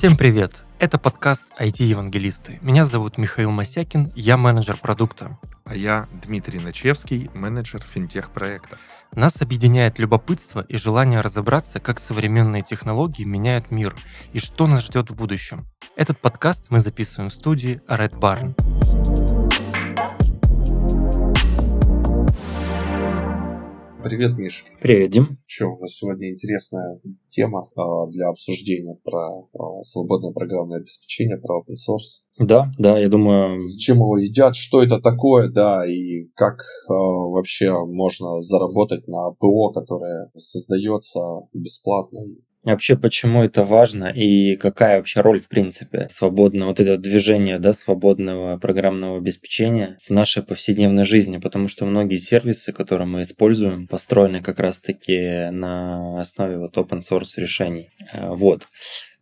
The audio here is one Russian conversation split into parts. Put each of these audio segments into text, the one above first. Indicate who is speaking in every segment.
Speaker 1: Всем привет! Это подкаст IT-евангелисты. Меня зовут Михаил Масякин, я менеджер продукта.
Speaker 2: А я Дмитрий Начевский, менеджер финтех-проекта.
Speaker 1: Нас объединяет любопытство и желание разобраться, как современные технологии меняют мир и что нас ждет в будущем. Этот подкаст мы записываем в студии Red Barn.
Speaker 2: Привет, Миш.
Speaker 1: Привет, Дим.
Speaker 2: Что, у нас сегодня интересная тема э, для обсуждения про э, свободное программное обеспечение, про open source.
Speaker 1: Да, да, я думаю...
Speaker 2: Зачем его едят, что это такое, да, и как э, вообще можно заработать на ПО, которое создается бесплатно
Speaker 1: Вообще, почему это важно и какая вообще роль, в принципе, свободного вот это движение, да, свободного программного обеспечения в нашей повседневной жизни, потому что многие сервисы, которые мы используем, построены как раз-таки на основе вот open source решений. Э, вот.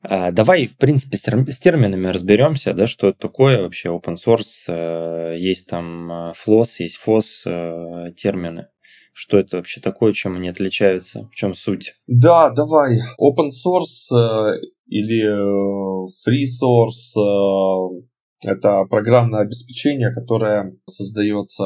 Speaker 1: А, давай, в принципе, с терминами разберемся, да, что это такое вообще open source. Э, есть там э, FLOSS, есть FOSS термины. Что это вообще такое, чем они отличаются? В чем суть?
Speaker 2: Да, давай. Open source э, или э, free source э, это программное обеспечение, которое создается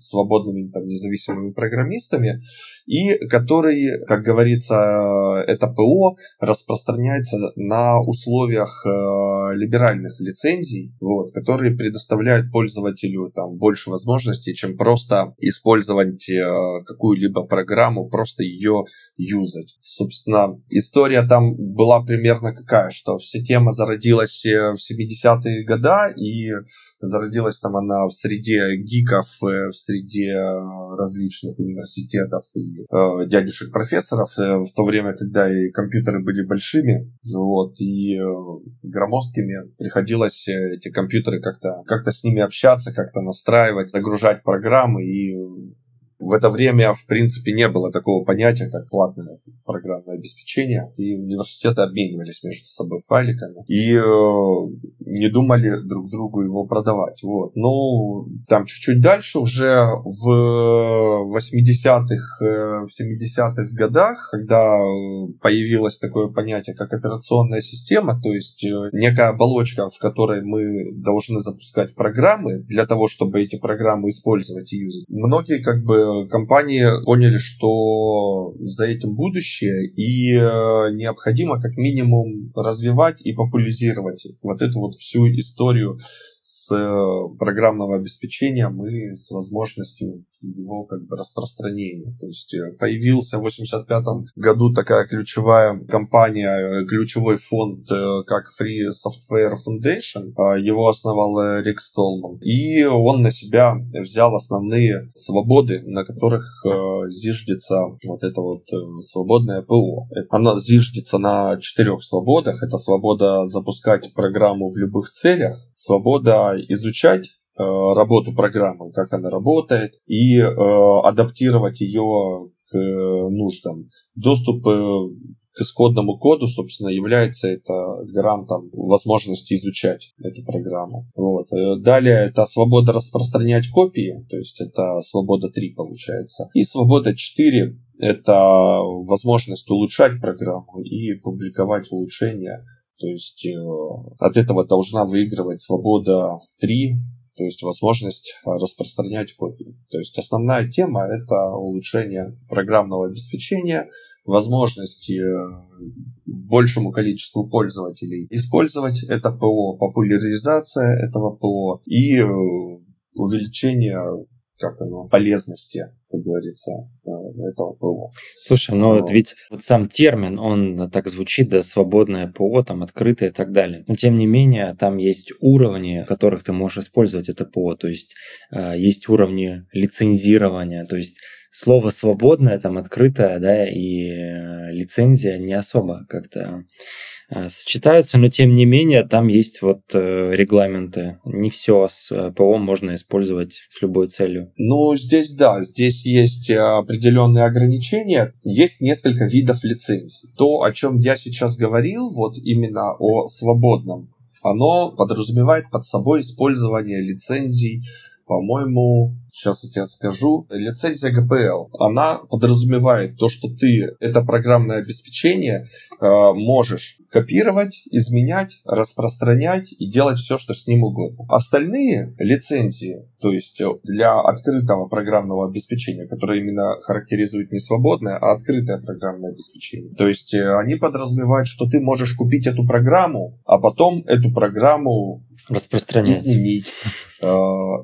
Speaker 2: свободными там, независимыми программистами, и который, как говорится, это ПО распространяется на условиях э, либеральных лицензий, вот, которые предоставляют пользователю там, больше возможностей, чем просто использовать э, какую-либо программу, просто ее юзать. Собственно, история там была примерно какая, что вся тема зародилась э, в 70-е годы, и зародилась там она в среде гиков, э, в среде различных университетов и э, дядюшек профессоров э, в то время, когда и компьютеры были большими, вот, и э, громоздкими, приходилось э, эти компьютеры как-то как с ними общаться, как-то настраивать, загружать программы и в это время, в принципе, не было такого понятия, как платное программное обеспечение. И университеты обменивались между собой файликами и э, не думали друг другу его продавать. Вот. Ну, там чуть-чуть дальше, уже в 80-х, э, в 70-х годах, когда появилось такое понятие, как операционная система, то есть э, некая оболочка, в которой мы должны запускать программы для того, чтобы эти программы использовать и юзать. Многие как бы компании поняли, что за этим будущее, и э, необходимо как минимум развивать и популяризировать вот эту вот всю историю с э, программного обеспечения мы с возможностью его как бы распространения. То есть э, появился в 85 году такая ключевая компания, э, ключевой фонд, как Free Software Foundation. А, его основал Рик Столман. И он на себя взял основные свободы, на которых зиждется вот это вот свободное ПО. Оно зиждется на четырех свободах. Это свобода запускать программу в любых целях, свобода изучать э, работу программы, как она работает, и э, адаптировать ее к нуждам. Доступ э, к исходному коду, собственно, является это гарантом возможности изучать эту программу. Вот. Далее это свобода распространять копии, то есть это свобода 3 получается. И свобода 4 это возможность улучшать программу и публиковать улучшения то есть э, от этого должна выигрывать свобода 3, то есть возможность э, распространять копии. То есть основная тема это улучшение программного обеспечения, возможности э, большему количеству пользователей использовать это ПО, популяризация этого ПО и увеличение как оно, полезности, как говорится, э, этого ПО.
Speaker 1: Слушай, ну вот ведь вот сам термин, он так звучит, да, свободное ПО, там, открытое и так далее. Но тем не менее, там есть уровни, в которых ты можешь использовать это ПО, то есть э, есть уровни лицензирования, то есть слово свободное, там, открытое, да, и э, лицензия не особо как-то Э, сочетаются, но тем не менее там есть вот э, регламенты. Не все с ПО можно использовать с любой целью.
Speaker 2: Ну, здесь да, здесь есть определенные ограничения, есть несколько видов лицензий. То, о чем я сейчас говорил, вот именно о свободном, оно подразумевает под собой использование лицензий, по-моему, Сейчас я тебе скажу. Лицензия GPL, она подразумевает то, что ты это программное обеспечение э, можешь копировать, изменять, распространять и делать все, что с ним угодно. Остальные лицензии, то есть для открытого программного обеспечения, которое именно характеризует не свободное, а открытое программное обеспечение. То есть э, они подразумевают, что ты можешь купить эту программу, а потом эту программу
Speaker 1: распространять.
Speaker 2: изменить, э,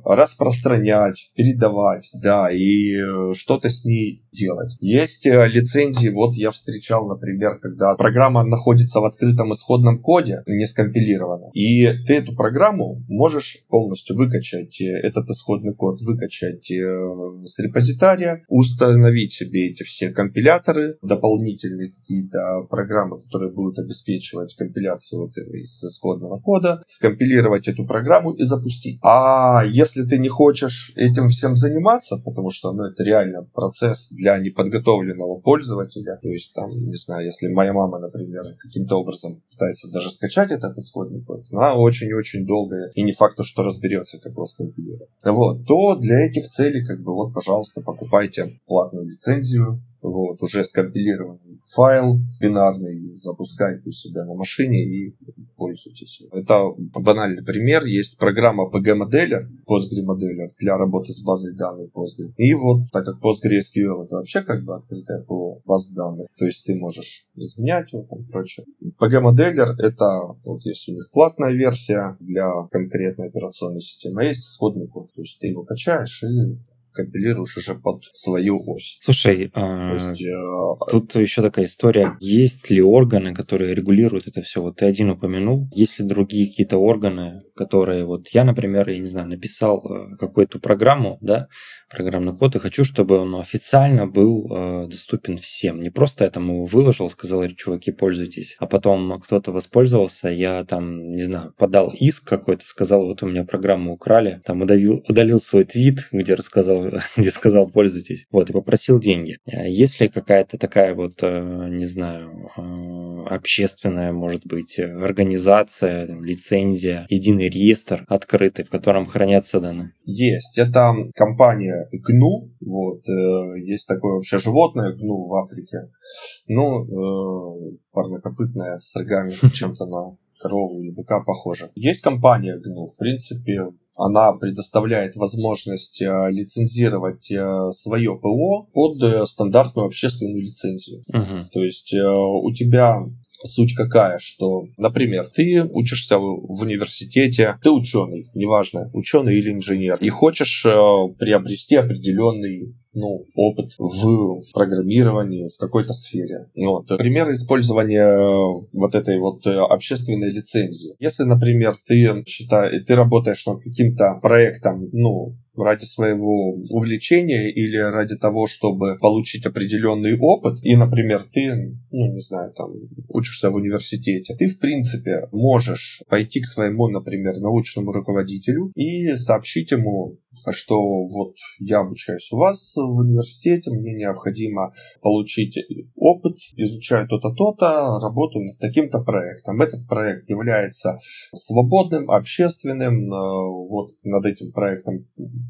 Speaker 2: распространять, передавать, да, и э, что-то с ней делать. Есть э, лицензии, вот я встречал, например, когда программа находится в открытом исходном коде, не скомпилирована, и ты эту программу можешь полностью выкачать, этот исходный код выкачать с репозитария, установить себе эти все компиляторы, дополнительные какие-то программы, которые будут обеспечивать компиляцию вот из исходного кода, скомпилировать эту программу и запустить. А если ты не хочешь этим всем заниматься, потому что ну, это реально процесс для неподготовленного пользователя. То есть там, не знаю, если моя мама, например, каким-то образом пытается даже скачать этот исходный код, она очень-очень долго и не факт, что разберется, как его скомпилировать. Вот, то для этих целей, как бы, вот, пожалуйста, покупайте платную лицензию, вот, уже скомпилированный файл бинарный, запускайте у себя на машине и пользуйтесь. Это банальный пример. Есть программа PG-моделер, PostgreModeler для работы с базой данных Postgre. И вот, так как PostgreSQL это вообще как бы открытая по базе данных, то есть ты можешь изменять его там прочее. PG-моделер это, вот есть у них платная версия для конкретной операционной системы, а есть исходный код. То есть ты его качаешь и компилируешь уже под свою ось.
Speaker 1: Слушай, а, есть, э, тут еще такая история. Есть ли органы, которые регулируют это все? Вот ты один упомянул. Есть ли другие какие-то органы, которые вот я, например, я не знаю, написал э, какую-то программу, да, программный код и хочу, чтобы он официально был э, доступен всем. Не просто я там его выложил, сказал, чуваки, пользуйтесь, а потом кто-то воспользовался, я там, не знаю, подал иск какой-то, сказал, вот у меня программу украли, там удалил, удалил свой твит, где рассказал, где сказал, пользуйтесь, вот, и попросил деньги. А если какая-то такая вот, э, не знаю, э, общественная, может быть, организация, лицензия, единый реестр открытый, в котором хранятся данные?
Speaker 2: Есть. Это компания гну. Вот. Э, есть такое вообще животное гну в Африке. Ну, э, парнокопытное с рогами чем-то на корову или быка похоже. Есть компания гну. В принципе, она предоставляет возможность э, лицензировать свое ПО под стандартную общественную лицензию.
Speaker 1: Uh-huh.
Speaker 2: То есть у тебя Суть какая, что, например, ты учишься в университете, ты ученый, неважно, ученый или инженер, и хочешь э, приобрести определенный ну, опыт в программировании в какой-то сфере. Вот. Пример использования э, вот этой вот э, общественной лицензии. Если, например, ты считаешь, ты работаешь над каким-то проектом, ну, ради своего увлечения или ради того, чтобы получить определенный опыт, и, например, ты, ну, не знаю, там, учишься в университете, ты, в принципе, можешь пойти к своему, например, научному руководителю и сообщить ему что вот я обучаюсь у вас в университете, мне необходимо получить опыт, изучаю то-то, то-то, работаю над таким-то проектом. Этот проект является свободным, общественным, э, вот над этим проектом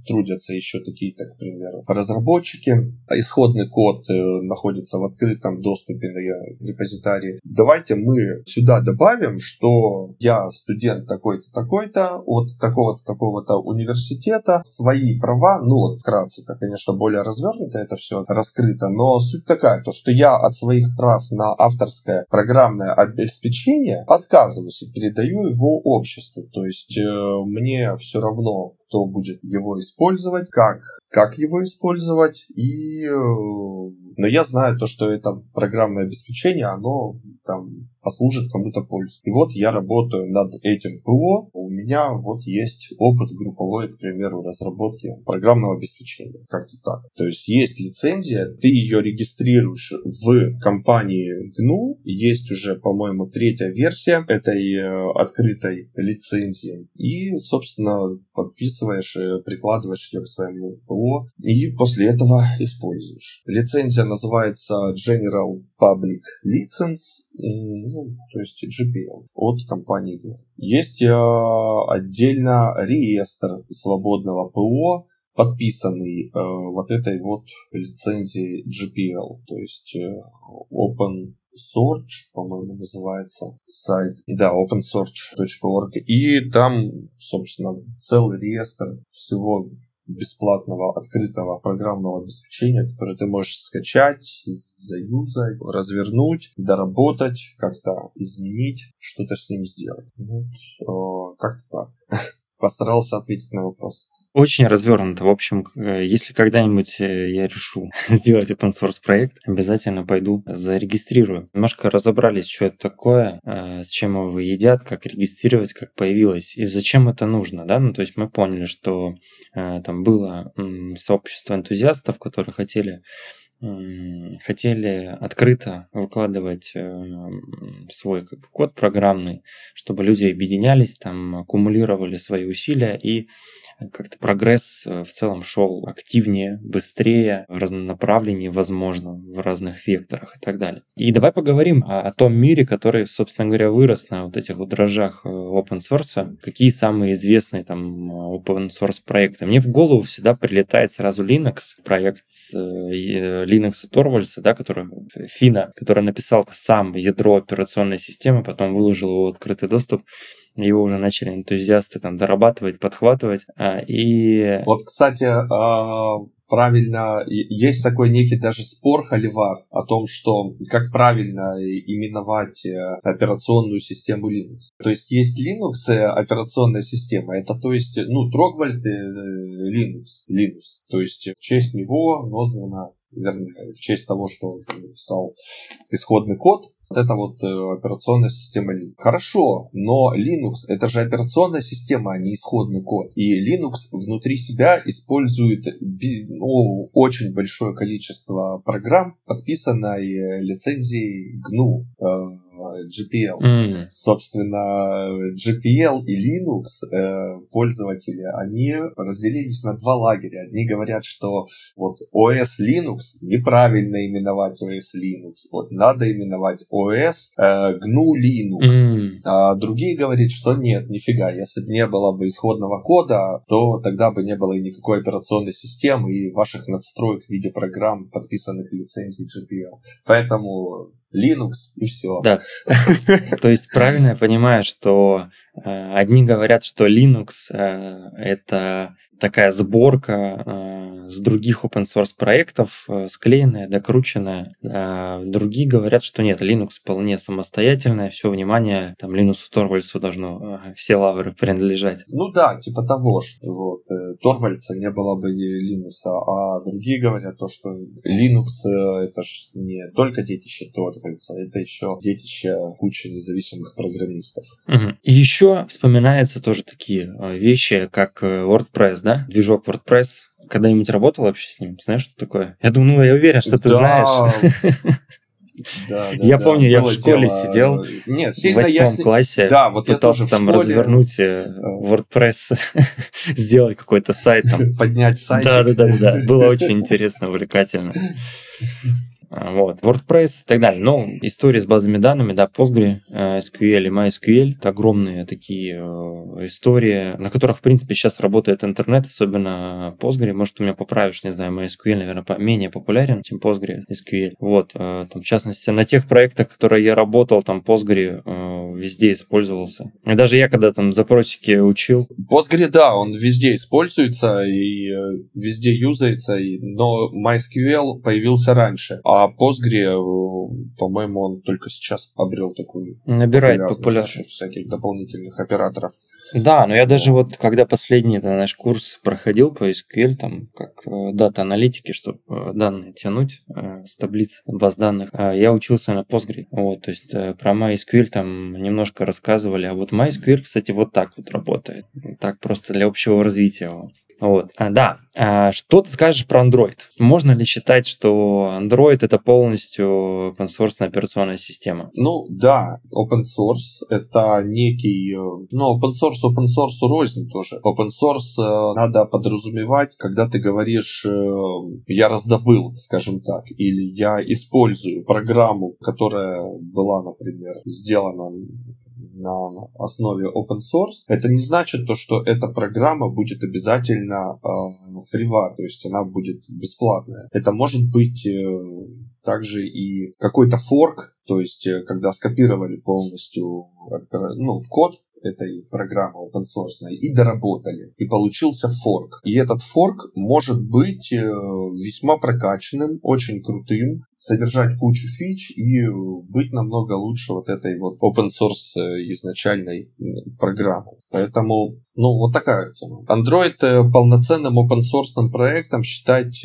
Speaker 2: трудятся еще какие-то, к примеру, разработчики. Исходный код э, находится в открытом доступе на репозитарии. Давайте мы сюда добавим, что я студент такой-то, такой-то, от такого-то, такого-то университета, свои права, ну вот вкратце, конечно, более развернуто это все раскрыто, но суть такая, то что я от своих прав на авторское программное обеспечение отказываюсь и передаю его обществу. То есть э, мне все равно, кто будет его использовать, как, как его использовать, и э, но я знаю то, что это программное обеспечение, оно там послужит кому-то пользу. И вот я работаю над этим ПО, у меня вот есть опыт групповой, к примеру, разработки программного обеспечения. Как-то так. То есть есть лицензия, ты ее регистрируешь в компании GNU, есть уже, по-моему, третья версия этой э, открытой лицензии. И, собственно, подписываешь, прикладываешь ее к своему ПО, и после этого используешь. Лицензия называется General Public License, ну, то есть GPL от компании Есть э, отдельно реестр свободного ПО, подписанный э, вот этой вот лицензией GPL, то есть э, Open Source, по-моему, называется сайт. Да, opensource.org. И там, собственно, целый реестр всего бесплатного открытого программного обеспечения, которое ты можешь скачать, заюзать, развернуть, доработать, как-то изменить, что-то с ним сделать. Вот. Э, как-то так. постарался ответить на вопрос.
Speaker 1: Очень развернуто. В общем, э, если когда-нибудь э, я решу сделать open source проект, обязательно пойду зарегистрирую. Немножко разобрались, что это такое, э, с чем его едят, как регистрировать, как появилось и зачем это нужно. Да? Ну, то есть мы поняли, что там было сообщество энтузиастов, которые хотели хотели открыто выкладывать свой как бы, код программный, чтобы люди объединялись, там, аккумулировали свои усилия и как-то прогресс э, в целом шел активнее, быстрее, в разном направлении, возможно, в разных векторах и так далее. И давай поговорим о, о том мире, который, собственно говоря, вырос на вот этих вот дрожжах э, open source. Какие самые известные там open source проекты? Мне в голову всегда прилетает сразу Linux, проект Linux Торвальса, да, который Фина, который написал сам ядро операционной системы, потом выложил его в открытый доступ его уже начали энтузиасты там дорабатывать, подхватывать. А, и...
Speaker 2: Вот, кстати, а, правильно, есть такой некий даже спор холивар о том, что как правильно именовать э, операционную систему Linux. То есть есть Linux операционная система, это то есть, ну, Трогвальд э, Linux, Linux. То есть в честь него названа вернее, в честь того, что написал исходный код, вот это вот э, операционная система Linux. Хорошо, но Linux это же операционная система, а не исходный код. И Linux внутри себя использует ну, очень большое количество программ, подписанной лицензией GNU. GPL. Mm. Собственно, GPL и Linux э, пользователи, они разделились на два лагеря. Одни говорят, что вот OS Linux неправильно именовать OS Linux, вот надо именовать OS э, GNU Linux. Mm. А другие говорят, что нет, нифига, если бы не было бы исходного кода, то тогда бы не было и никакой операционной системы и ваших надстроек в виде программ, подписанных лицензией GPL. Поэтому Linux и все.
Speaker 1: Да. То есть правильно я понимаю, что э, одни говорят, что Linux э, это такая сборка э, с других open source проектов, склеенная, докрученная. Другие говорят, что нет, Linux вполне самостоятельная, все внимание там Линусу Торвальдсу должно все лавры принадлежать.
Speaker 2: Ну да, типа того, что э, Торвальдса не было бы Линуса, а другие говорят то, что Linux э, это ж не только детище Торвальдса, это еще детище кучи независимых программистов.
Speaker 1: Угу. И еще вспоминаются тоже такие э, вещи, как WordPress, да, движок WordPress. Когда-нибудь работал вообще с ним? Знаешь, что такое? Я думаю, ну, я уверен, что ты знаешь. Да, да, я да, помню, я в школе дело... сидел Нет, в восьмом я... классе, да, вот пытался там школе... развернуть э, WordPress, сделать какой-то сайт. Там.
Speaker 2: Поднять сайт.
Speaker 1: Да, да, да, да. Было очень интересно, увлекательно. А, вот, WordPress и так далее. Но история с базами данными, да, Postgre, э, SQL и MySQL, это огромные такие э, истории, на которых, в принципе, сейчас работает интернет, особенно Postgre. Может, ты меня поправишь, не знаю, MySQL, наверное, менее популярен, чем Postgre, SQL. Вот, э, там, в частности, на тех проектах, которые я работал, там Postgre везде использовался. И даже я, когда там запросики учил...
Speaker 2: Postgre, да, он везде используется и везде юзается, но MySQL появился раньше. А а Postgre, э, по-моему, он только сейчас обрел такую
Speaker 1: Набирает популярность
Speaker 2: всяких дополнительных операторов.
Speaker 1: Да, но я даже вот, когда последний это, наш курс проходил по SQL, там, как э, дата-аналитики, чтобы э, данные тянуть с таблиц баз данных, я учился на Postgre. Вот, то есть про MySQL там немножко рассказывали, а вот MySQL, кстати, вот так вот работает. Так просто для общего развития. Вот. А, да. А, что ты скажешь про Android? Можно ли считать, что Android это полностью open source операционная система?
Speaker 2: Ну да, open source это некий... Э, ну, open source open source рознь тоже. Open source э, надо подразумевать, когда ты говоришь э, я раздобыл, скажем так, или я использую программу, которая была, например, сделана на основе open source, это не значит то, что эта программа будет обязательно э, фрива, то есть она будет бесплатная. Это может быть э, также и какой-то форк, то есть э, когда скопировали полностью ну, код этой программы open source и доработали. И получился форк. И этот форк может быть э, весьма прокачанным, очень крутым, содержать кучу фич и быть намного лучше вот этой вот open source э, изначальной программы. Поэтому, ну, вот такая тема. Android полноценным open source проектом считать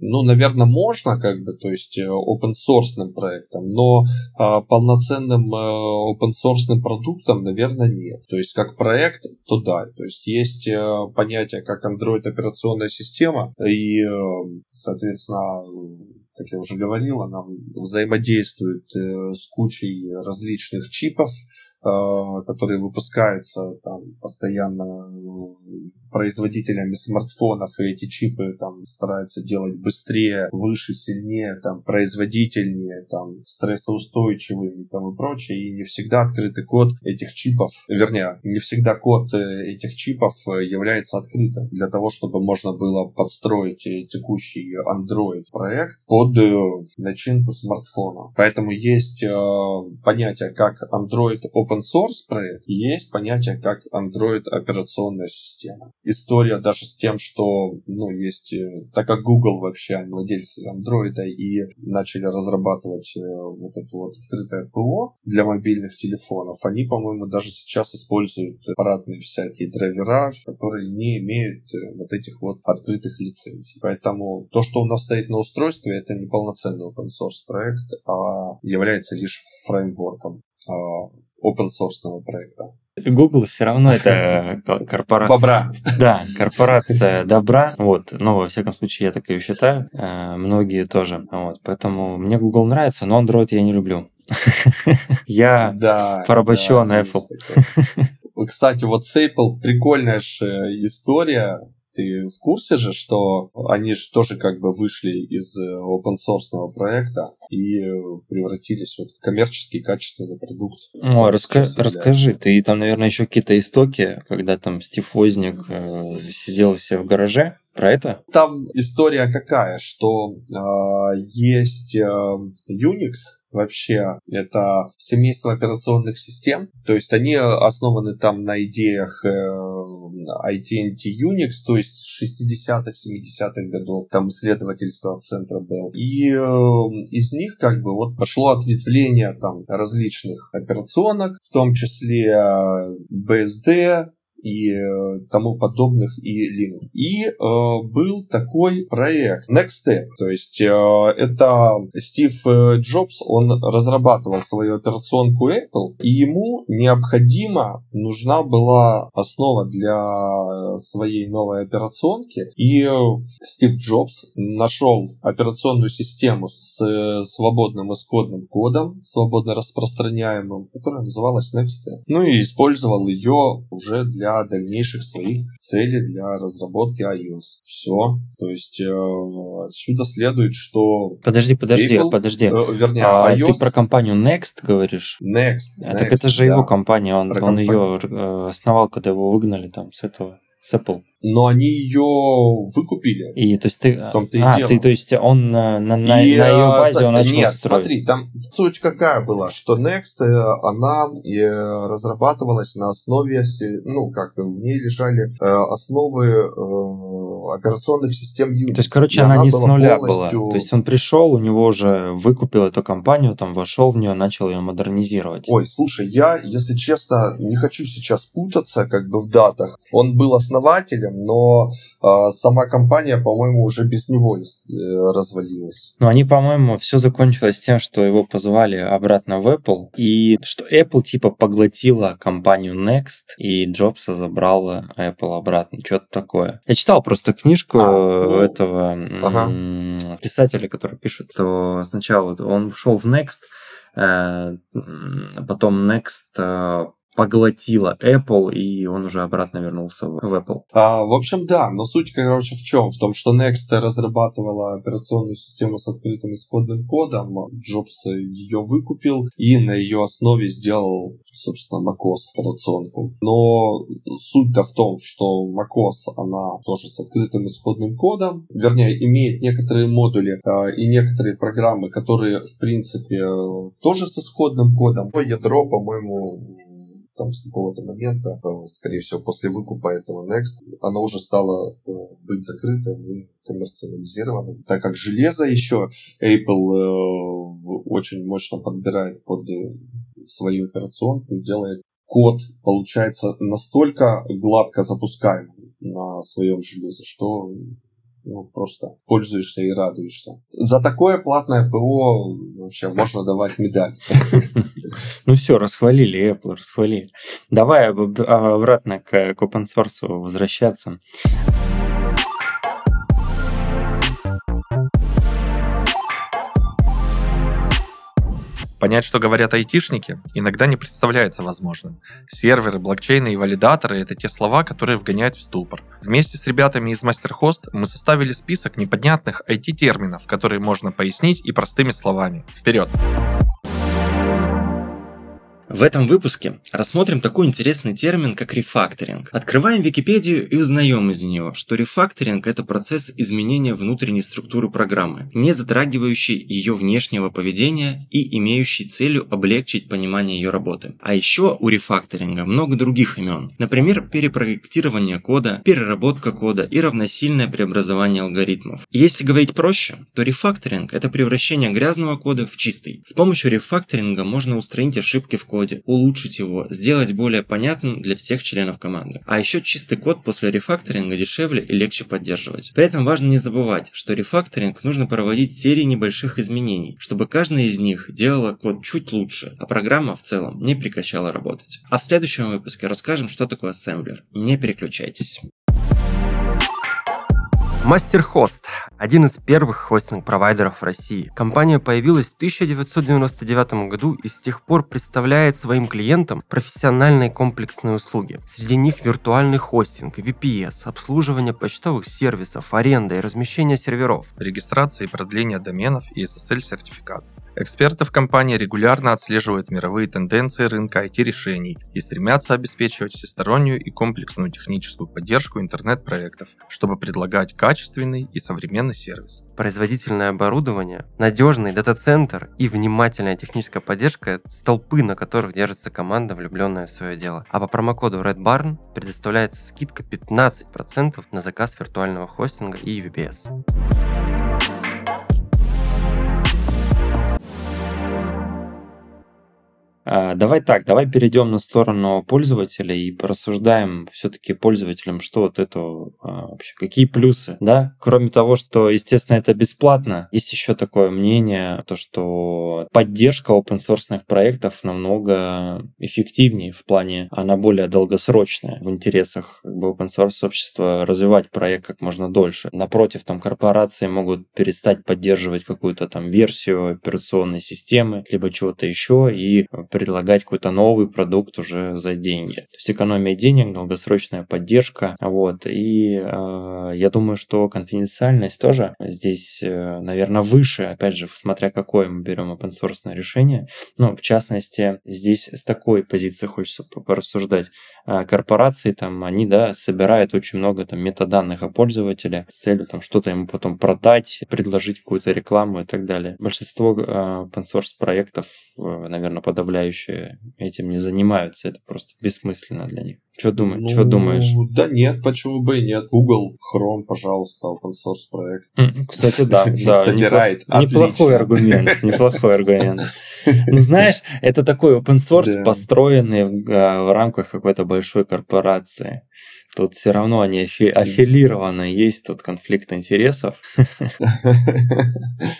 Speaker 2: ну, наверное, можно, как бы, то есть э, open source проектом, но а, полноценным а, open source продуктом, наверное, нет. То есть как проект, то да. То есть есть а, понятие как Android операционная система и, соответственно, как я уже говорил, она взаимодействует с кучей различных чипов, которые выпускаются там постоянно производителями смартфонов, и эти чипы там стараются делать быстрее, выше, сильнее, там, производительнее, там, стрессоустойчивыми там и прочее, и не всегда открытый код этих чипов, вернее, не всегда код э, этих чипов э, является открытым для того, чтобы можно было подстроить э, текущий Android проект под начинку смартфона. Поэтому есть э, понятие как Android Open Source проект, есть понятие как Android операционная система история даже с тем, что, ну, есть, э, так как Google вообще владельцы Android и начали разрабатывать э, вот это вот открытое ПО для мобильных телефонов, они, по-моему, даже сейчас используют аппаратные всякие драйвера, которые не имеют э, вот этих вот открытых лицензий. Поэтому то, что у нас стоит на устройстве, это не полноценный open source проект, а является лишь фреймворком а, open source проекта.
Speaker 1: Google все равно это корпорация.
Speaker 2: Бобра.
Speaker 1: Да, корпорация добра. Вот, но во всяком случае я так и считаю. Э, многие тоже. Вот, поэтому мне Google нравится, но Android я не люблю. Я да, порабощен да, Apple.
Speaker 2: Кстати, вот с Apple прикольная же история ты в курсе же, что они же тоже как бы вышли из э, open source проекта и превратились вот в коммерческий качественный продукт.
Speaker 1: О, раска- расскажи, ты там, наверное, еще какие-то истоки, когда там Стив Возник э, сидел все в гараже, про это?
Speaker 2: Там история какая, что э, есть э, Unix, вообще это семейство операционных систем, то есть они основаны там на идеях э, AT&T Unix, то есть 60-х, 70-х годов, там исследовательского центра был. И э, из них как бы вот пошло ответвление там различных операционок, в том числе э, BSD, и э, тому подобных и Linux. И э, был такой проект Next Step, то есть э, это Стив э, Джобс, он разрабатывал свою операционку Apple, и ему необходимо нужна была основа для своей новой операционки, и э, Стив Джобс нашел операционную систему с э, свободным исходным кодом, свободно распространяемым, которая называлась Next Step. Ну и использовал ее уже для дальнейших своих целей для разработки iOS. Все. То есть э, отсюда следует, что...
Speaker 1: Подожди, подожди, Apple, подожди. Э,
Speaker 2: вернее, а,
Speaker 1: iOS... Ты про компанию Next говоришь?
Speaker 2: Next.
Speaker 1: А, next так это же да. его компания, он, он ее э, основал, когда его выгнали там с этого, с Apple
Speaker 2: но они ее выкупили.
Speaker 1: И то есть ты, в том-то и а, дело. ты, то есть он на, на, на, и, на ее базе он начал
Speaker 2: Нет,
Speaker 1: строить.
Speaker 2: смотри, там суть какая была, что Next, э, она э, разрабатывалась на основе, ну, как в ней лежали э, основы операционных систем Unix.
Speaker 1: То есть, короче, она, она не с нуля полностью... была. То есть он пришел, у него уже выкупил эту компанию, там вошел в нее, начал ее модернизировать.
Speaker 2: Ой, слушай, я, если честно, не хочу сейчас путаться как бы в датах. Он был основателем, но э, сама компания, по-моему, уже без него э, развалилась.
Speaker 1: Ну, они, по-моему, все закончилось тем, что его позвали обратно в Apple, и что Apple типа поглотила компанию Next, и Джобса забрала Apple обратно, что-то такое. Я читал просто книжку а, ну, этого ага. писателя, который пишет, то сначала он ушел в Next, э, потом Next э, поглотила Apple, и он уже обратно вернулся в Apple.
Speaker 2: А, в общем, да, но суть, короче, в чем? В том, что Next разрабатывала операционную систему с открытым исходным кодом, Джобс ее выкупил и на ее основе сделал, собственно, macOS операционку. Но суть-то в том, что macOS, она тоже с открытым исходным кодом, вернее, имеет некоторые модули э, и некоторые программы, которые, в принципе, тоже с исходным кодом. Ядро, по-моему, там с какого-то момента, э, скорее всего, после выкупа этого Next, оно уже стало э, быть закрытым коммерциализированным, так как железо еще Apple э, очень мощно подбирает под свою операционку и делает код, получается, настолько гладко запускаемый на своем железе, что ну, просто пользуешься и радуешься. За такое платное ПО вообще можно давать медаль.
Speaker 1: Ну все, расхвалили Apple, расхвалили. Давай обратно к open source возвращаться.
Speaker 3: Понять, что говорят айтишники, иногда не представляется возможным. Серверы, блокчейны и валидаторы – это те слова, которые вгоняют в ступор. Вместе с ребятами из MasterHost мы составили список непонятных IT-терминов, которые можно пояснить и простыми словами. Вперед!
Speaker 1: В этом выпуске рассмотрим такой интересный термин, как рефакторинг. Открываем Википедию и узнаем из нее, что рефакторинг – это процесс изменения внутренней структуры программы, не затрагивающий ее внешнего поведения и имеющий целью облегчить понимание ее работы. А еще у рефакторинга много других имен. Например, перепроектирование кода, переработка кода и равносильное преобразование алгоритмов. Если говорить проще, то рефакторинг – это превращение грязного кода в чистый. С помощью рефакторинга можно устранить ошибки в коде коде, улучшить его, сделать более понятным для всех членов команды. А еще чистый код после рефакторинга дешевле и легче поддерживать. При этом важно не забывать, что рефакторинг нужно проводить серии небольших изменений, чтобы каждая из них делала код чуть лучше, а программа в целом не прекращала работать. А в следующем выпуске расскажем, что такое ассемблер. Не переключайтесь.
Speaker 4: MasterHost – один из первых хостинг-провайдеров в России. Компания появилась в 1999 году и с тех пор представляет своим клиентам профессиональные комплексные услуги. Среди них виртуальный хостинг, VPS, обслуживание почтовых сервисов, аренда и размещение серверов.
Speaker 3: Регистрация и продление доменов и SSL-сертификатов. Эксперты в компании регулярно отслеживают мировые тенденции рынка IT-решений и стремятся обеспечивать всестороннюю и комплексную техническую поддержку интернет-проектов, чтобы предлагать качественный и современный сервис.
Speaker 4: Производительное оборудование, надежный дата-центр и внимательная техническая поддержка – столпы, на которых держится команда, влюбленная в свое дело. А по промокоду Red Barn предоставляется скидка 15% на заказ виртуального хостинга и VPS.
Speaker 1: Давай так, давай перейдем на сторону пользователя и порассуждаем все-таки пользователям, что вот это а, вообще, какие плюсы, да? Кроме того, что, естественно, это бесплатно, есть еще такое мнение, то, что поддержка open source проектов намного эффективнее в плане, она более долгосрочная в интересах как бы, open source общества развивать проект как можно дольше. Напротив, там корпорации могут перестать поддерживать какую-то там версию операционной системы, либо чего-то еще и предлагать какой-то новый продукт уже за деньги. То есть экономия денег, долгосрочная поддержка. Вот. И э, я думаю, что конфиденциальность тоже здесь, э, наверное, выше, опять же, смотря какое мы берем open source решение. Но в частности, здесь с такой позиции хочется порассуждать. Э, корпорации там, они, да, собирают очень много там метаданных о пользователе с целью там что-то ему потом продать, предложить какую-то рекламу и так далее. Большинство э, open source проектов, э, наверное, подавляющее составляющие этим не занимаются. Это просто бессмысленно для них. Что думаешь? Ну, что думаешь?
Speaker 2: Да нет, почему бы и нет. Google, Chrome, пожалуйста, open source проект.
Speaker 1: Кстати, да, да.
Speaker 2: Собирает.
Speaker 1: Неплохой аргумент, неплохой аргумент. Ну, знаешь, это такой open source, построенный а, в рамках какой-то большой корпорации. Тут все равно они афи- аффилированы, есть тут конфликт интересов.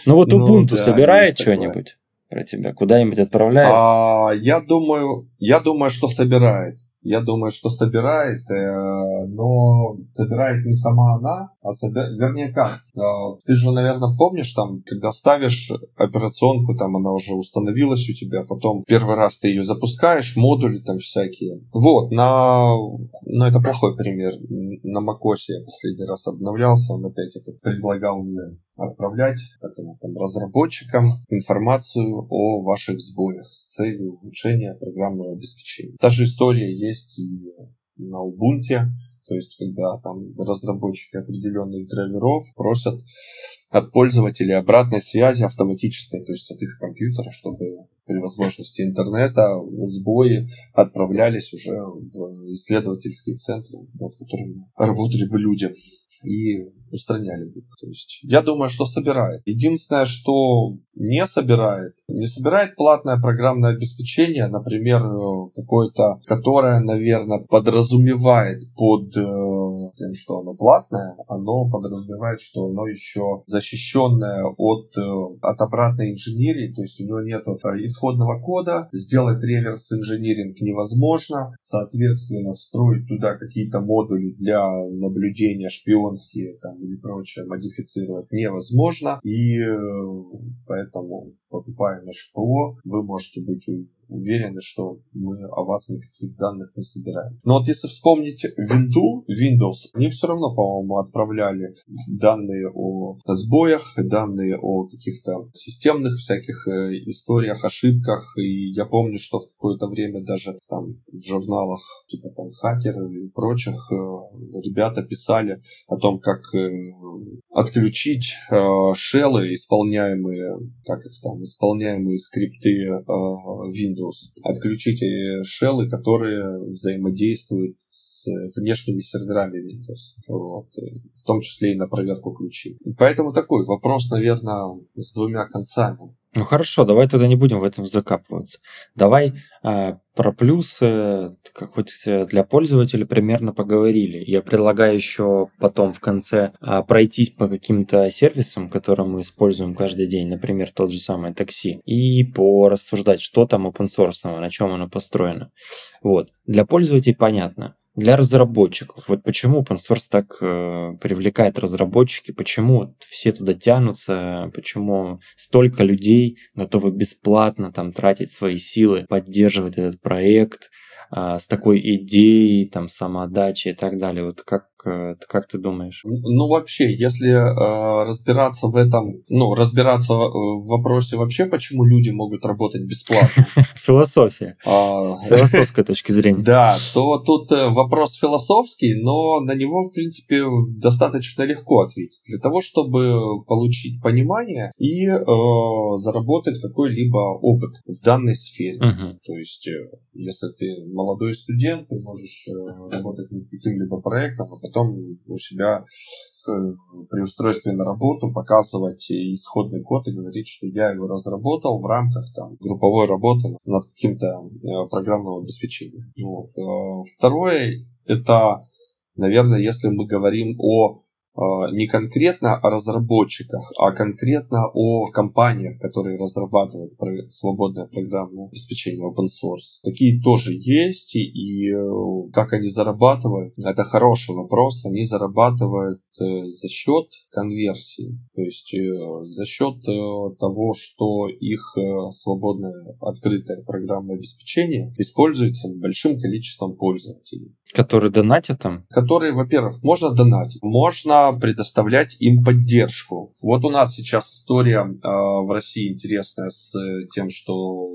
Speaker 1: Ну вот ну Ubuntu собирает что-нибудь? Про тебя? Куда-нибудь отправляет?
Speaker 2: А, я думаю, я думаю, что собирает. Я думаю, что собирает, э, но собирает не сама она, А вернее как? А, ты же, наверное, помнишь, там, когда ставишь операционку, там она уже установилась у тебя, потом первый раз ты ее запускаешь, модули там всякие. Вот, на... Ну, это плохой пример. На macOS я последний раз обновлялся, он опять это предлагал мне отправлять этому, там, разработчикам информацию о ваших сбоях с целью улучшения программного обеспечения. Та же история есть и на Ubuntu, то есть когда там разработчики определенных драйверов просят от пользователей обратной связи автоматической, то есть от их компьютера, чтобы при возможности интернета сбои отправлялись уже в исследовательские центры, над которыми работали бы люди и устраняли бы. То есть я думаю, что собирает. Единственное, что не собирает, не собирает платное программное обеспечение, например, какое-то, которое, наверное, подразумевает под э, тем, что оно платное, оно подразумевает, что оно еще защищенное от, э, от обратной инженерии, то есть у него нет э, исходного кода, сделать реверс инженеринг невозможно, соответственно, встроить туда какие-то модули для наблюдения шпионские там, или прочее модифицировать невозможно, и поэтому покупая наше ПО, вы можете быть уверены, что мы о вас никаких данных не собираем. Но вот если вспомнить Windows, Windows, они все равно, по-моему, отправляли данные о сбоях, данные о каких-то системных всяких э, историях, ошибках. И я помню, что в какое-то время даже там в журналах типа там хакеры и прочих э, ребята писали о том, как э, отключить шеллы, исполняемые, как их там, исполняемые скрипты Windows Windows. Отключите шеллы, которые взаимодействуют с внешними серверами Windows. Вот. В том числе и на проверку ключей. Поэтому такой вопрос, наверное, с двумя концами.
Speaker 1: Ну хорошо, давай тогда не будем в этом закапываться. Давай а, про плюсы, как хоть для пользователя примерно поговорили. Я предлагаю еще потом в конце а, пройтись по каким-то сервисам, которые мы используем каждый день, например, тот же самый такси, и порассуждать, что там open source, на чем оно построено. Вот. Для пользователей понятно для разработчиков. Вот почему open source так э, привлекает разработчики, почему все туда тянутся, почему столько людей готовы бесплатно там тратить свои силы, поддерживать этот проект, с такой идеей, там, самоотдачей и так далее. Вот как, э, как ты думаешь?
Speaker 2: Ну, вообще, если э, разбираться в этом, ну, разбираться в вопросе вообще, почему люди могут работать бесплатно.
Speaker 1: Философия. А, Философской точки зрения.
Speaker 2: Да, то тут э, вопрос философский, но на него, в принципе, достаточно легко ответить. Для того, чтобы получить понимание и э, заработать какой-либо опыт в данной сфере. То есть, э, если ты молодой студент, ты можешь э, работать над каким-либо проектом, а потом у себя э, при устройстве на работу показывать исходный код и говорить, что я его разработал в рамках там, групповой работы над каким-то э, программным обеспечением. Вот. Второе, это, наверное, если мы говорим о не конкретно о разработчиках, а конкретно о компаниях, которые разрабатывают свободное программное обеспечение open source. Такие тоже есть, и э, как они зарабатывают, это хороший вопрос. Они зарабатывают э, за счет конверсии, то есть э, за счет того, что их свободное открытое программное обеспечение используется большим количеством пользователей.
Speaker 1: Которые донатят там?
Speaker 2: Которые, во-первых, можно донатить, можно предоставлять им поддержку. Вот у нас сейчас история э, в России интересная с тем, что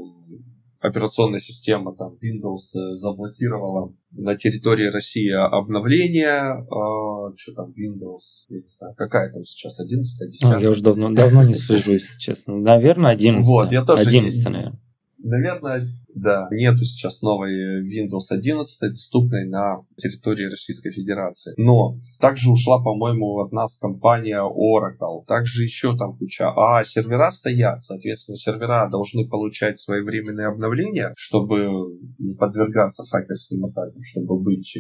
Speaker 2: операционная система там Windows э, заблокировала на территории России обновление, э, что там Windows, я не знаю, какая там сейчас, 11 10
Speaker 1: а, Я уже давно, давно не слежу, честно. Наверное, 11 Вот, я тоже 11 наверное.
Speaker 2: Наверное, да, нету сейчас новой Windows 11, доступной на территории Российской Федерации. Но также ушла, по-моему, от нас компания Oracle. Также еще там куча. А сервера стоят, соответственно, сервера должны получать своевременные обновления, чтобы не подвергаться хакерским атакам, чтобы быть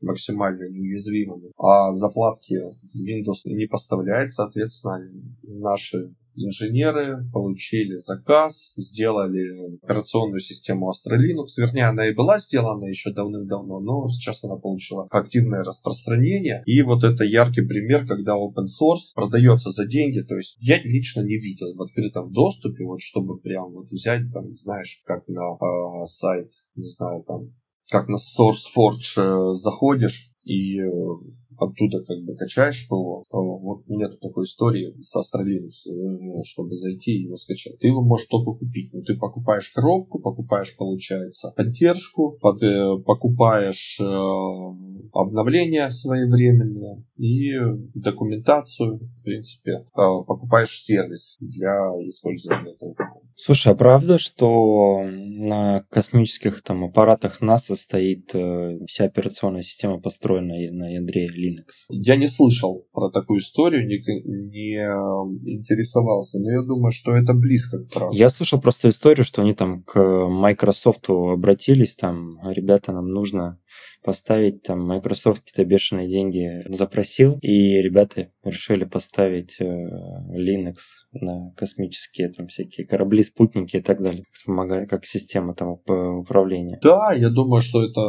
Speaker 2: максимально неуязвимыми. А заплатки Windows не поставляет, соответственно, наши инженеры получили заказ, сделали операционную систему Astra Linux. Вернее, она и была сделана еще давным-давно, но сейчас она получила активное распространение. И вот это яркий пример, когда open source продается за деньги. То есть я лично не видел в открытом доступе, вот чтобы прям вот взять, там, знаешь, как на э, сайт, не знаю, там, как на SourceForge э, заходишь и э, оттуда как бы качаешь ПО. Вот нет такой истории с Astra Linux, э, чтобы зайти и его скачать. Ты его можешь только купить. Ну, ты покупаешь коробку, покупаешь, получается, поддержку, под, э, покупаешь э, обновления своевременные и документацию. В принципе, э, покупаешь сервис для использования этого
Speaker 1: Слушай, а правда, что на космических там аппаратах НАСА стоит э, вся операционная система построена на ядре Linux?
Speaker 2: Я не слышал про такую историю, не, не э, интересовался, но я думаю, что это близко к правде.
Speaker 1: Я слышал просто историю, что они там к Microsoft обратились, там, ребята, нам нужно поставить там Microsoft какие-то бешеные деньги запросил, и ребята решили поставить э, Linux на космические там всякие корабли, спутники и так далее, как, как система там управления.
Speaker 2: Да, я думаю, что это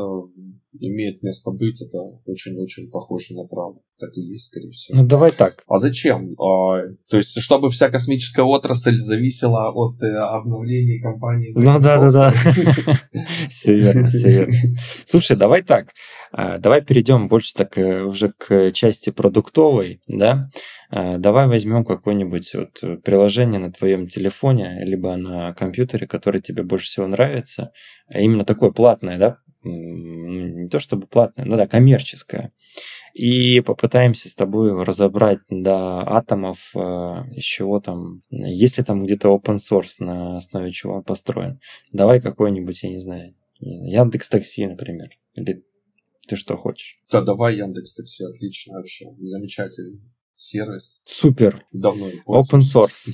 Speaker 2: имеет место быть, это очень-очень похоже на правду. Так и есть, скорее всего.
Speaker 1: Ну, давай так.
Speaker 2: А зачем? А, то есть, чтобы вся космическая отрасль зависела от э, обновлений компании?
Speaker 1: Ну, да-да-да. Все верно, все верно. Слушай, давай так. А, давай перейдем больше так э, уже к части продуктовой, да? А, давай возьмем какое-нибудь вот приложение на твоем телефоне, либо на компьютере, которое тебе больше всего нравится, а именно такое платное, да, не то чтобы платная, но да, коммерческая. И попытаемся с тобой разобрать до атомов, э, из чего там, есть ли там где-то open source, на основе чего он построен. Давай какой-нибудь, я не знаю, Яндекс Такси, например. Или ты что хочешь?
Speaker 2: Да, давай Яндекс Такси, отлично вообще, замечательный сервис.
Speaker 1: Супер.
Speaker 2: Давно
Speaker 1: Open source.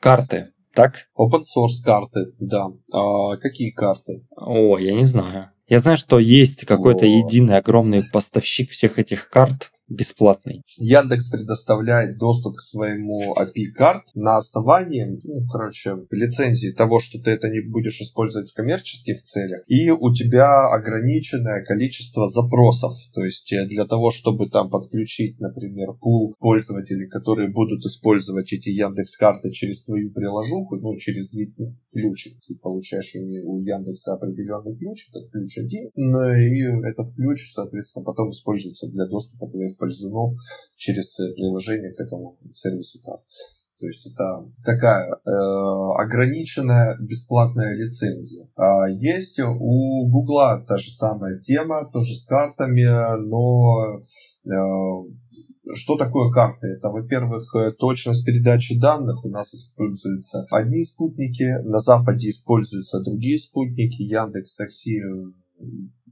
Speaker 1: Карты, так?
Speaker 2: Open source карты, да. А какие карты?
Speaker 1: О, я не знаю. Я знаю, что есть какой-то единый огромный поставщик всех этих карт, бесплатный.
Speaker 2: Яндекс предоставляет доступ к своему API-карт на основании, ну, короче, лицензии того, что ты это не будешь использовать в коммерческих целях, и у тебя ограниченное количество запросов. То есть э, для того, чтобы там подключить, например, пул пользователей, которые будут использовать эти Яндекс-карты через твою приложуху, ну, через ключик. Ты получаешь у Яндекса определенный ключ, этот ключ один, ну, и этот ключ, соответственно, потом используется для доступа твоих ползунов через приложение к этому сервису. То есть это такая э, ограниченная бесплатная лицензия. А есть у Гугла та же самая тема, тоже с картами, но э, что такое карты? Это, во-первых, э, точность передачи данных. У нас используются одни спутники, на Западе используются другие спутники. Яндекс Такси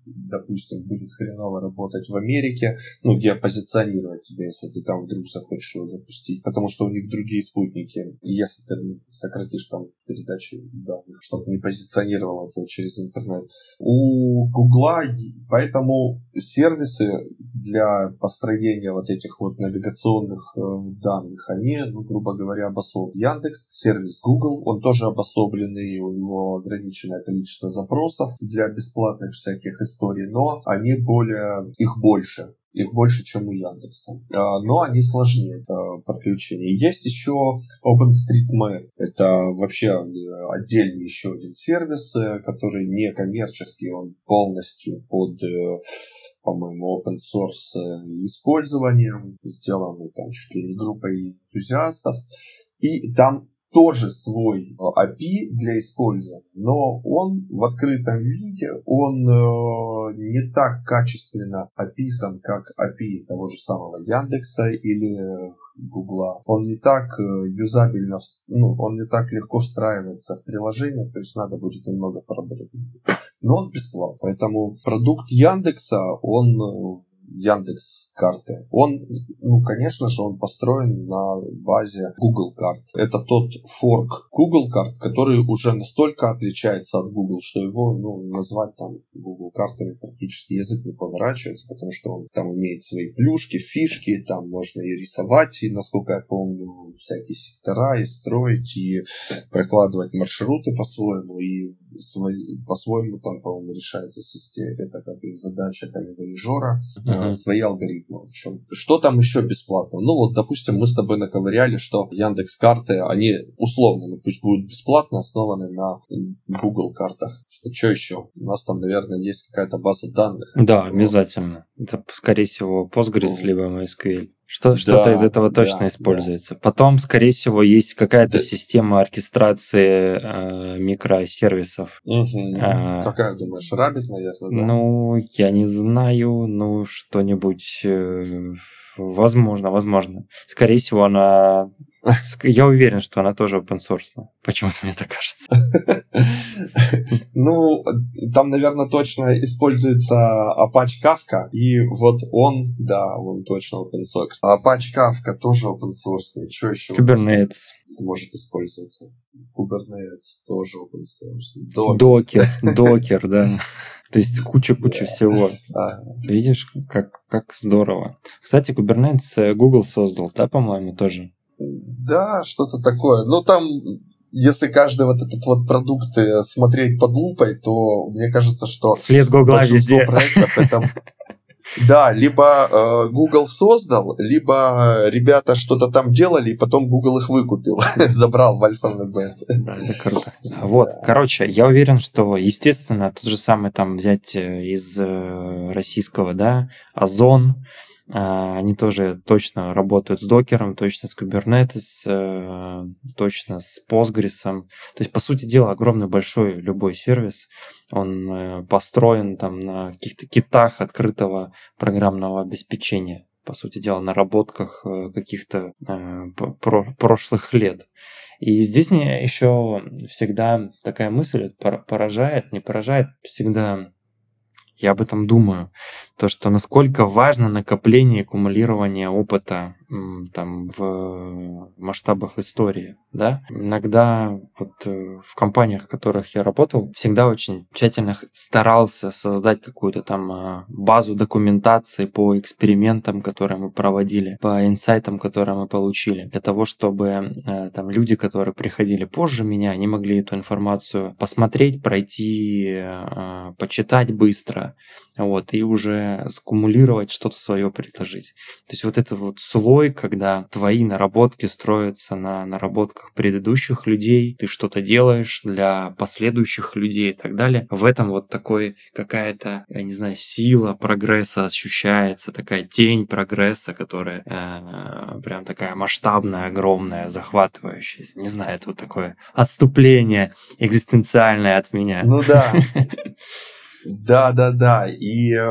Speaker 2: допустим, будет хреново работать в Америке, ну, где позиционировать тебя, если ты там вдруг захочешь его запустить, потому что у них другие спутники, и если ты сократишь там передачу данных, чтобы не позиционировало это через интернет. У Гугла поэтому сервисы для построения вот этих вот навигационных э, данных, они, ну, грубо говоря, обособлены. Яндекс, сервис Google, он тоже обособленный, у него ограниченное количество запросов для бесплатных всяких историй, но они более, их больше их больше, чем у Яндекса. А, но они сложнее подключения. Есть еще OpenStreetMap. Это вообще э, отдельный еще один сервис, э, который не коммерческий, он полностью под э, по-моему, open source использованием, сделанный там чуть ли не группой энтузиастов. И там тоже свой API для использования, но он в открытом виде, он э, не так качественно описан, как API того же самого Яндекса или Гугла. Он не так э, юзабельно, ну, он не так легко встраивается в приложение, то есть надо будет немного поработать. Но он бесплатный. Поэтому продукт Яндекса, он э, Яндекс карты. Он, ну, конечно же, он построен на базе Google карт. Это тот форк Google карт, который уже настолько отличается от Google, что его, ну, назвать там Google картами практически язык не поворачивается, потому что он там имеет свои плюшки, фишки, там можно и рисовать, и, насколько я помню, всякие сектора и строить, и прокладывать маршруты по-своему, и свой, по-своему там, по-моему, решается система, это как и задача калибрежора, uh-huh. свои алгоритмы. В общем, что там еще бесплатно? Ну вот, допустим, мы с тобой наковыряли, что Яндекс карты, они условно, ну пусть будут бесплатно, основаны на Google картах. Что еще? У нас там, наверное, есть какая-то база данных.
Speaker 1: Да, обязательно. Это, скорее всего, Postgres ну, либо MySQL. Что, да, что-то из этого точно да, используется. Да. Потом, скорее всего, есть какая-то да. система оркестрации э, микросервисов.
Speaker 2: Угу. А, Какая, думаешь, Rabbit, наверное, да?
Speaker 1: Ну, я не знаю, ну, что-нибудь... Э, возможно, возможно. Скорее всего, она... Я уверен, что она тоже open source. Почему-то мне так кажется.
Speaker 2: Ну, там, наверное, точно используется Apache Kafka, и вот он, да, он точно open source. А Apache Kafka тоже open source. Что еще?
Speaker 1: Kubernetes.
Speaker 2: Может использоваться. Kubernetes тоже open
Speaker 1: source. Докер. Докер, да. То есть куча-куча всего. Видишь, как, как здорово. Кстати, Kubernetes э, Google создал, да, по-моему, тоже?
Speaker 2: Да, что-то такое. Но там если каждый вот этот вот продукт смотреть под лупой, то мне кажется, что
Speaker 1: след Гугла везде.
Speaker 2: проектов это да, либо э, Google создал, либо ребята что-то там делали, и потом Google их выкупил, забрал в альфа
Speaker 1: Да, это круто. Вот, да. короче, я уверен, что, естественно, тот же самый там взять э, из э, российского, да, Озон, а, они тоже точно работают с докером, точно с Kubernetes, э, точно с Postgres. То есть, по сути дела, огромный большой любой сервис, он э, построен там на каких-то китах открытого программного обеспечения по сути дела, наработках э, каких-то прошлых лет. И здесь мне еще всегда такая мысль поражает, не поражает, всегда я об этом думаю то, что насколько важно накопление и аккумулирование опыта там, в масштабах истории. Да? Иногда вот э, в компаниях, в которых я работал, всегда очень тщательно старался создать какую-то там а, базу документации по экспериментам, которые мы проводили, по инсайтам, которые мы получили, для того, чтобы э, там люди, которые приходили позже меня, они могли эту информацию посмотреть, пройти, э, почитать быстро, вот, и уже скумулировать, что-то свое предложить. То есть вот это вот слой, когда твои наработки строятся на наработках предыдущих людей, ты что-то делаешь для последующих людей и так далее. В этом вот такой какая-то, я не знаю, сила прогресса ощущается, такая тень прогресса, которая э, прям такая масштабная, огромная, захватывающая. Не знаю, это вот такое отступление экзистенциальное от меня.
Speaker 2: Ну да. Да, да, да. И э,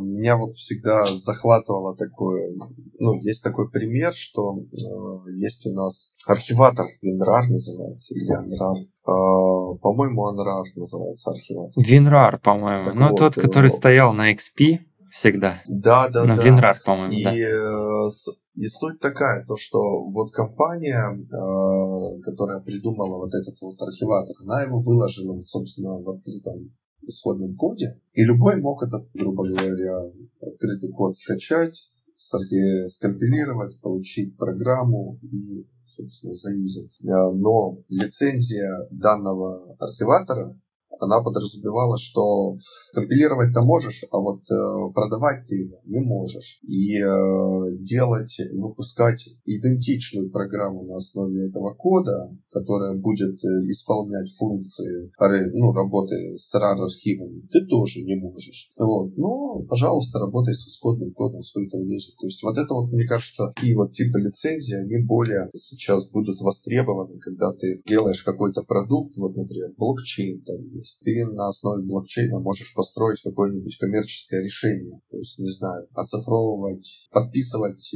Speaker 2: меня вот всегда захватывало такое, ну, есть такой пример, что э, есть у нас архиватор, WinRAR называется, или ANRAR. Э, по-моему, ANRAR называется архиватор.
Speaker 1: WinRAR, по-моему. Ну, вот, тот, который э, стоял на XP всегда.
Speaker 2: Да, да,
Speaker 1: на
Speaker 2: да.
Speaker 1: WinRAR, по-моему,
Speaker 2: и,
Speaker 1: да.
Speaker 2: Э, и суть такая, то что вот компания, э, которая придумала вот этот вот архиватор, она его выложила, собственно, в открытом исходном коде, и любой мог этот, грубо говоря, открытый код скачать, скомпилировать, получить программу и, собственно, заюзать. Э, но лицензия данного архиватора она подразумевала, что компилировать-то можешь, а вот э, продавать ты его не можешь. И э, делать, выпускать идентичную программу на основе этого кода, которая будет э, исполнять функции ну, работы с RAR-архивами, ты тоже не можешь. Вот. Но, пожалуйста, работай с исходным кодом, сколько влезет. То есть вот это вот, мне кажется, такие вот типы лицензии, они более сейчас будут востребованы, когда ты делаешь какой-то продукт, вот, например, блокчейн там есть, ты на основе блокчейна можешь построить какое-нибудь коммерческое решение. То есть, не знаю, оцифровывать, подписывать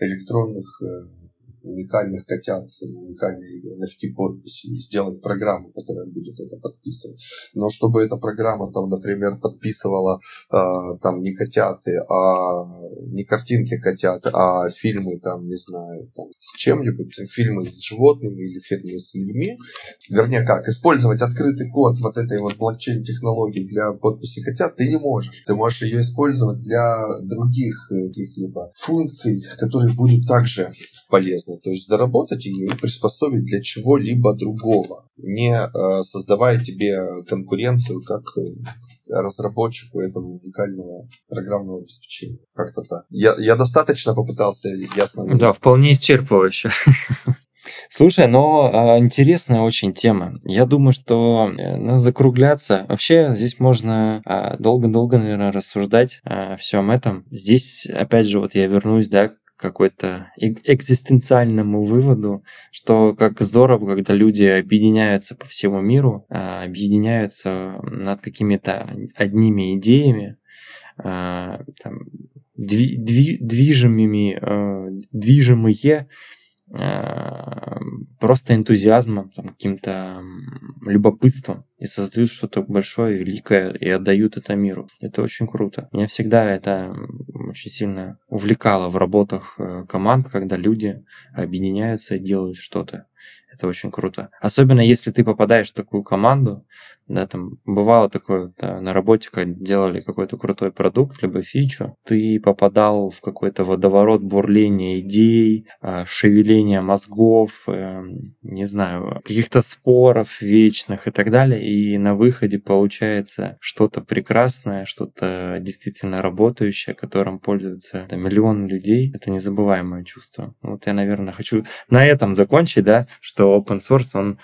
Speaker 2: электронных э, уникальных котят, уникальной NFT-подписи сделать программу, которая будет это подписывать. Но чтобы эта программа, там, например, подписывала э, там не котяты, а не картинки котят, а фильмы, там, не знаю, там, с чем-нибудь, фильмы с животными или фильмы с людьми, вернее как, использовать открытый код вот этой вот блокчейн-технологии для подписи котят ты не можешь. Ты можешь ее использовать для других э, каких-либо функций, которые будут также полезны. То есть доработать ее и приспособить для чего-либо другого, не э, создавая тебе конкуренцию как э, разработчику этого уникального программного обеспечения. Как-то так. Я, я достаточно попытался ясно
Speaker 1: выразить. Да, вполне исчерпывающе. Слушай, но а, интересная очень тема. Я думаю, что э, надо закругляться. Вообще, здесь можно а, долго-долго, наверное, рассуждать о всем этом. Здесь, опять же, вот я вернусь, да, какой-то экзистенциальному выводу, что как здорово, когда люди объединяются по всему миру, а, объединяются над какими-то одними идеями, а, там, движимыми, а, движимые просто энтузиазмом, там, каким-то любопытством и создают что-то большое, великое и отдают это миру. Это очень круто. Меня всегда это очень сильно увлекало в работах э, команд, когда люди объединяются и делают что-то. Это очень круто. Особенно если ты попадаешь в такую команду, да, там бывало такое да, на работе, когда делали какой-то крутой продукт, либо фичу, ты попадал в какой-то водоворот бурления идей, а, шевеления мозгов, эм, не знаю, каких-то споров вечных и так далее, и на выходе получается что-то прекрасное, что-то действительно работающее, которым пользуются да, миллионы людей. Это незабываемое чувство. Вот я, наверное, хочу на этом закончить, да, что open source, он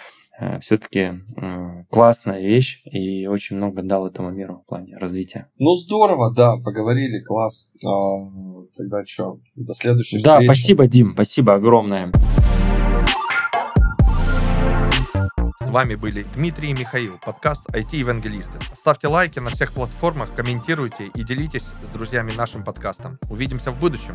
Speaker 1: все-таки э, классная вещь и очень много дал этому миру в плане развития.
Speaker 2: Ну здорово, да, поговорили, класс. А, тогда что, до следующей
Speaker 1: да, встречи. Да, спасибо, Дим, спасибо огромное.
Speaker 3: С вами были Дмитрий и Михаил, подкаст IT-евангелисты. Ставьте лайки на всех платформах, комментируйте и делитесь с друзьями нашим подкастом. Увидимся в будущем.